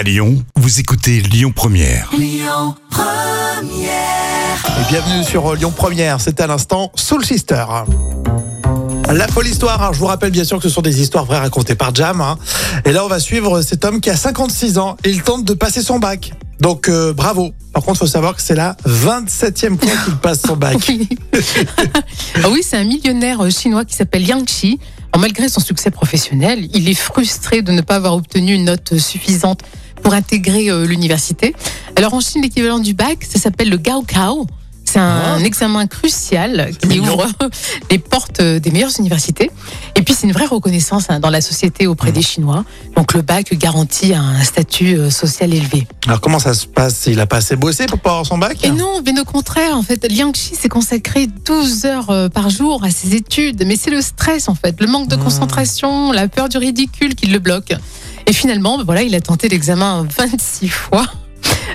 À Lyon, vous écoutez Lyon Première. Et bienvenue sur euh, Lyon Première, c'est à l'instant Soul Sister. La folle histoire, hein. je vous rappelle bien sûr que ce sont des histoires vraies racontées par Jam. hein. Et là on va suivre cet homme qui a 56 ans et il tente de passer son bac. Donc euh, bravo. Par contre, il faut savoir que c'est la 27e fois qu'il passe son bac. Oui. ah oui, c'est un millionnaire euh, chinois qui s'appelle Yang. Alors, malgré son succès professionnel, il est frustré de ne pas avoir obtenu une note suffisante pour intégrer euh, l'université. Alors en Chine, l'équivalent du bac, ça s'appelle le Gaokao. C'est un Ah. examen crucial qui Mignon. ouvre les portes euh, des meilleures universités. Et puis c'est une vraie reconnaissance hein, dans la société auprès des Chinois. Donc le bac garantit un statut euh, social élevé. Alors comment ça se passe? Il a pas assez bossé pour pas avoir son bac? Et non, bien au contraire, en fait, Liang Xi s'est consacré 12 heures par jour à ses études, mais c'est le stress, en fait, le manque de Mmh. concentration, la peur du ridicule qui le bloque. Et finalement, ben voilà, il a tenté l'examen 26 fois.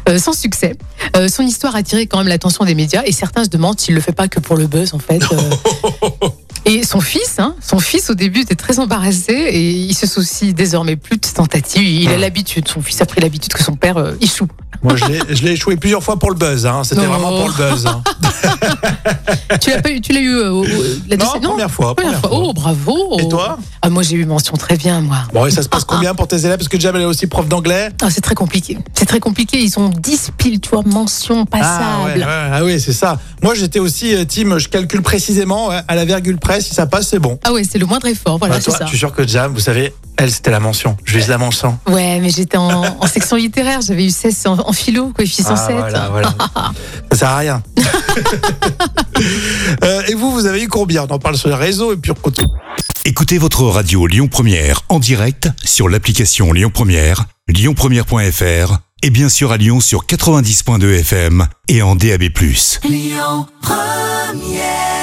euh, sans succès. Euh, son histoire a attiré quand même l'attention des médias et certains se demandent s'il le fait pas que pour le buzz en fait. euh. et son fils, hein, son fils au début était très embarrassé et il se soucie désormais plus de tentatives. Il a l'habitude, son fils a pris l'habitude que son père échoue. Moi je l'ai- échoué plusieurs fois pour le buzz. Hein. C'était Non. vraiment pour le buzz. hein. tu l'as eu, tu l'as eu euh, la Non, deuxième- première fois. Première première fois. fois. Oh, bravo. Et toi ah, Moi, j'ai eu mention très bien, moi. Bon, et ça se passe combien pour tes élèves? Parce que Jam elle est aussi prof d'anglais. Ah, c'est très compliqué. C'est très compliqué. Ils ont 10 piles, tu vois, mention Ah passable. ouais, ouais, ah oui, c'est ça. Moi, j'étais aussi euh, team, je calcule précisément ouais, à la virgule près. Si ça passe, c'est bon. Ah ouais, c'est le moindre effort. Voilà, Bah, toi, ça. je suis sûr que Jam, vous savez, elle, c'était la mention. Je vise la mention. Ouais, mais j'étais en, en section littéraire. J'avais eu 16 en, en philo, coefficient Ah, 7. voilà, voilà. ça sert à rien. Euh, et vous, vous avez eu combien? On en parle sur les réseaux et puis on continue. Écoutez votre radio Lyon Première en direct sur l'application Lyon Première, lyonpremière.fr et bien sûr à Lyon sur 90.2 FM et en DAB+. Lyon Première